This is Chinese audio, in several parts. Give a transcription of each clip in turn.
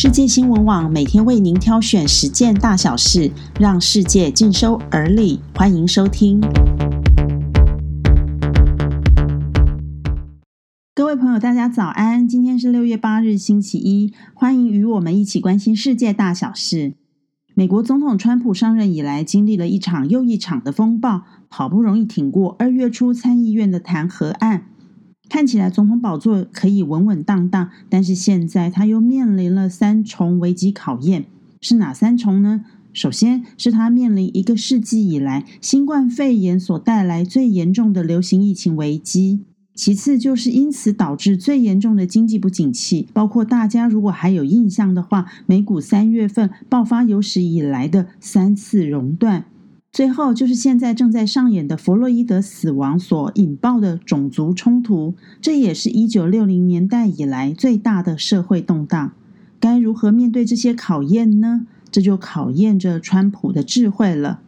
世界新闻网每天为您挑选十件大小事，让世界尽收耳里。欢迎收听。各位朋友，大家早安！今天是六月八日，星期一。欢迎与我们一起关心世界大小事。美国总统川普上任以来，经历了一场又一场的风暴，好不容易挺过二月初参议院的弹劾案。看起来总统宝座可以稳稳当当，但是现在他又面临了三重危机考验，是哪三重呢？首先是他面临一个世纪以来新冠肺炎所带来最严重的流行疫情危机，其次就是因此导致最严重的经济不景气，包括大家如果还有印象的话，美股三月份爆发有史以来的三次熔断。最后就是现在正在上演的弗洛伊德死亡所引爆的种族冲突，这也是一九六零年代以来最大的社会动荡。该如何面对这些考验呢？这就考验着川普的智慧了。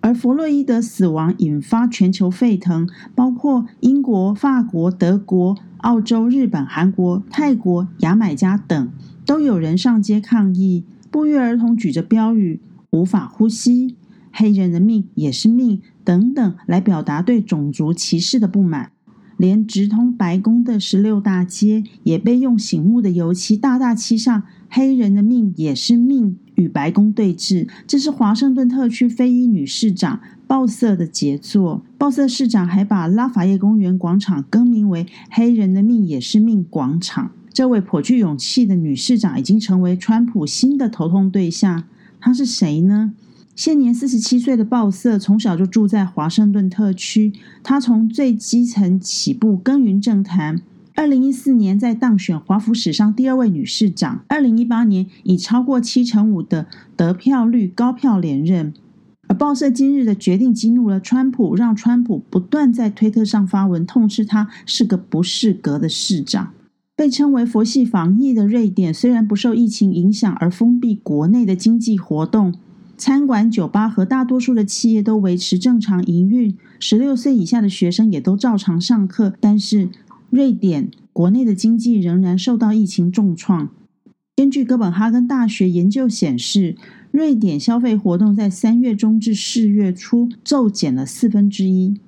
而弗洛伊德死亡引发全球沸腾，包括英国、法国、德国、澳洲、日本、韩国、泰国、牙买加等，都有人上街抗议，不约而同举着标语：“无法呼吸。”黑人的命也是命，等等，来表达对种族歧视的不满。连直通白宫的十六大街也被用醒目的油漆大大漆上“黑人的命也是命”与白宫对峙。这是华盛顿特区非裔女市长鲍瑟的杰作。鲍瑟市长还把拉法叶公园广场更名为“黑人的命也是命广场”。这位颇具勇气的女市长已经成为川普新的头痛对象。她是谁呢？现年四十七岁的鲍瑟，从小就住在华盛顿特区。他从最基层起步耕耘政坛。二零一四年在当选华府史上第二位女市长。二零一八年以超过七成五的得票率高票连任。而鲍瑟今日的决定激怒了川普，让川普不断在推特上发文痛斥他是个不适格的市长。被称为佛系防疫的瑞典，虽然不受疫情影响而封闭国内的经济活动。餐馆、酒吧和大多数的企业都维持正常营运，十六岁以下的学生也都照常上课。但是，瑞典国内的经济仍然受到疫情重创。根据哥本哈根大学研究显示，瑞典消费活动在三月中至四月初骤减了四分之一。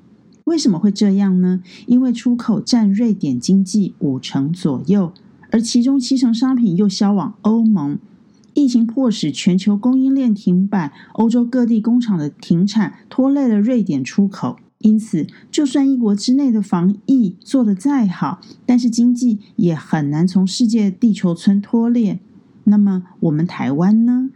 为什么会这样呢？因为出口占瑞典经济五成左右，而其中七成商品又销往欧盟。疫情迫使全球供应链停摆，欧洲各地工厂的停产拖累了瑞典出口。因此，就算一国之内的防疫做得再好，但是经济也很难从世界地球村脱裂。那么，我们台湾呢？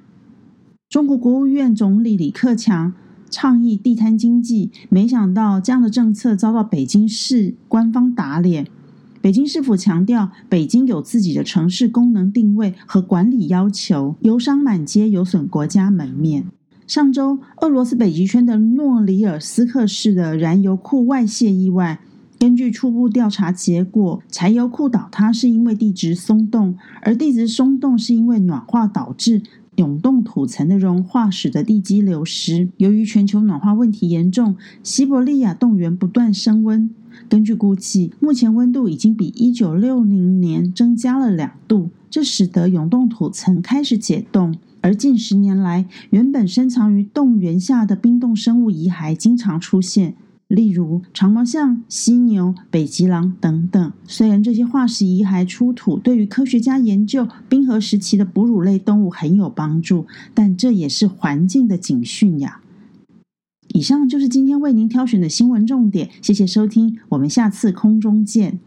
中国国务院总理李克强倡议地摊经济，没想到这样的政策遭到北京市官方打脸。北京市府强调，北京有自己的城市功能定位和管理要求，油商满街有损国家门面。上周，俄罗斯北极圈的诺里尔斯克市的燃油库外泄意外，根据初步调查结果，柴油库倒塌是因为地质松动，而地质松动是因为暖化导致永冻土层的融化，使得地基流失。由于全球暖化问题严重，西伯利亚冻原不断升温。根据估计，目前温度已经比一九六零年增加了两度，这使得永冻土层开始解冻。而近十年来，原本深藏于冻原下的冰冻生物遗骸经常出现，例如长毛象、犀牛、北极狼等等。虽然这些化石遗骸出土对于科学家研究冰河时期的哺乳类动物很有帮助，但这也是环境的警讯呀。以上就是今天为您挑选的新闻重点，谢谢收听，我们下次空中见。